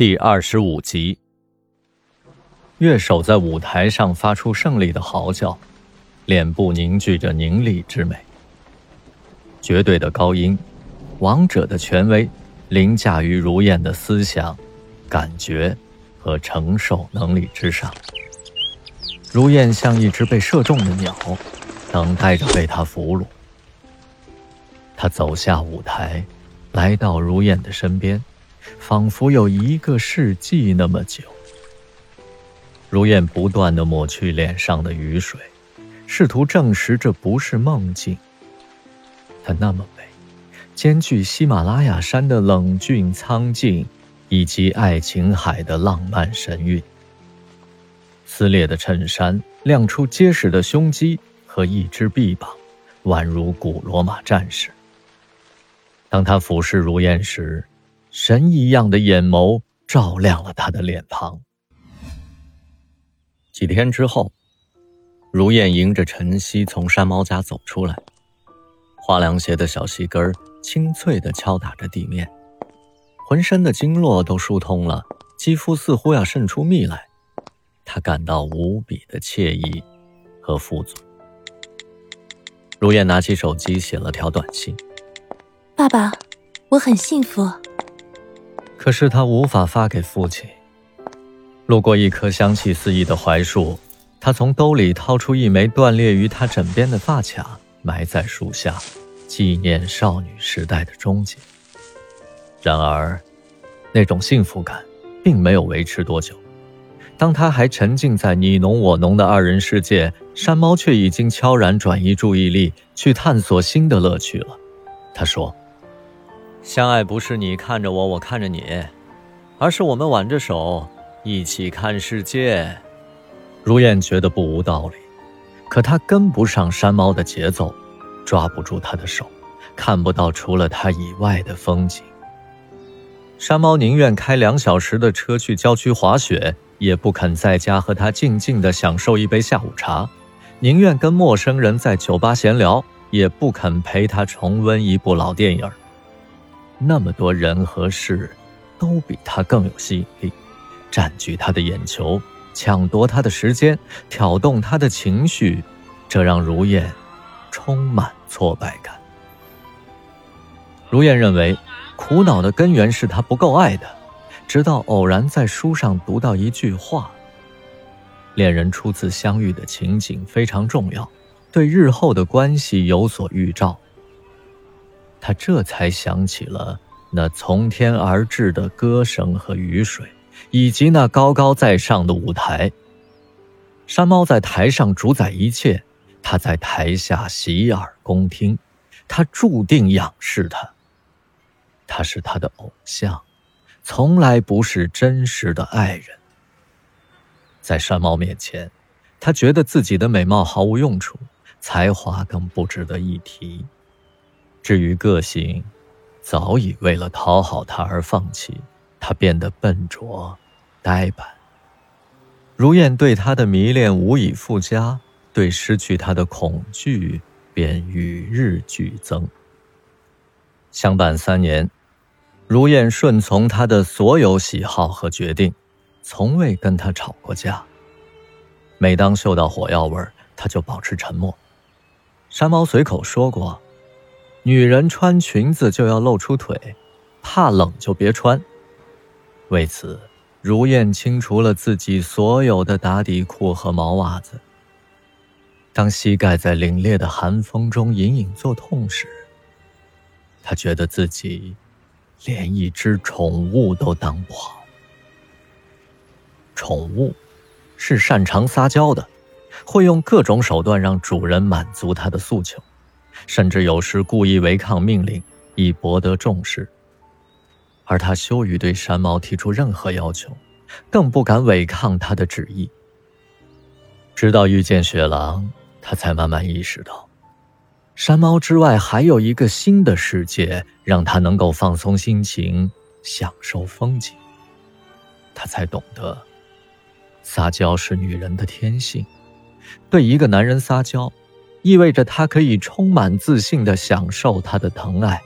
第二十五集，乐手在舞台上发出胜利的嚎叫，脸部凝聚着凝厉之美。绝对的高音，王者的权威，凌驾于如燕的思想、感觉和承受能力之上。如燕像一只被射中的鸟，等待着被他俘虏。他走下舞台，来到如燕的身边。仿佛有一个世纪那么久。如燕不断的抹去脸上的雨水，试图证实这不是梦境。她那么美，兼具喜马拉雅山的冷峻苍劲，以及爱琴海的浪漫神韵。撕裂的衬衫亮出结实的胸肌和一只臂膀，宛如古罗马战士。当他俯视如燕时，神一样的眼眸照亮了他的脸庞。几天之后，如燕迎着晨曦从山猫家走出来，花凉鞋的小细跟儿清脆地敲打着地面，浑身的经络都疏通了，肌肤似乎要渗出蜜来。他感到无比的惬意和富足。如燕拿起手机写了条短信：“爸爸，我很幸福。”可是他无法发给父亲。路过一棵香气四溢的槐树，他从兜里掏出一枚断裂于他枕边的发卡，埋在树下，纪念少女时代的终结。然而，那种幸福感并没有维持多久。当他还沉浸在你侬我侬的二人世界，山猫却已经悄然转移注意力，去探索新的乐趣了。他说。相爱不是你看着我，我看着你，而是我们挽着手一起看世界。如燕觉得不无道理，可她跟不上山猫的节奏，抓不住他的手，看不到除了他以外的风景。山猫宁愿开两小时的车去郊区滑雪，也不肯在家和他静静的享受一杯下午茶；宁愿跟陌生人在酒吧闲聊，也不肯陪他重温一部老电影。那么多人和事，都比他更有吸引力，占据他的眼球，抢夺他的时间，挑动他的情绪，这让如燕充满挫败感。如燕认为，苦恼的根源是他不够爱的，直到偶然在书上读到一句话：“恋人初次相遇的情景非常重要，对日后的关系有所预兆。”他这才想起了那从天而至的歌声和雨水，以及那高高在上的舞台。山猫在台上主宰一切，他在台下洗耳恭听，他注定仰视他。他是他的偶像，从来不是真实的爱人。在山猫面前，他觉得自己的美貌毫无用处，才华更不值得一提。至于个性，早已为了讨好他而放弃。他变得笨拙、呆板。如燕对他的迷恋无以复加，对失去他的恐惧便与日俱增。相伴三年，如燕顺从他的所有喜好和决定，从未跟他吵过架。每当嗅到火药味儿，他就保持沉默。山猫随口说过。女人穿裙子就要露出腿，怕冷就别穿。为此，如燕清除了自己所有的打底裤和毛袜子。当膝盖在凛冽的寒风中隐隐作痛时，她觉得自己连一只宠物都当不好。宠物是擅长撒娇的，会用各种手段让主人满足它的诉求。甚至有时故意违抗命令，以博得重视。而他羞于对山猫提出任何要求，更不敢违抗他的旨意。直到遇见雪狼，他才慢慢意识到，山猫之外还有一个新的世界，让他能够放松心情，享受风景。他才懂得，撒娇是女人的天性。对一个男人撒娇。意味着他可以充满自信地享受他的疼爱，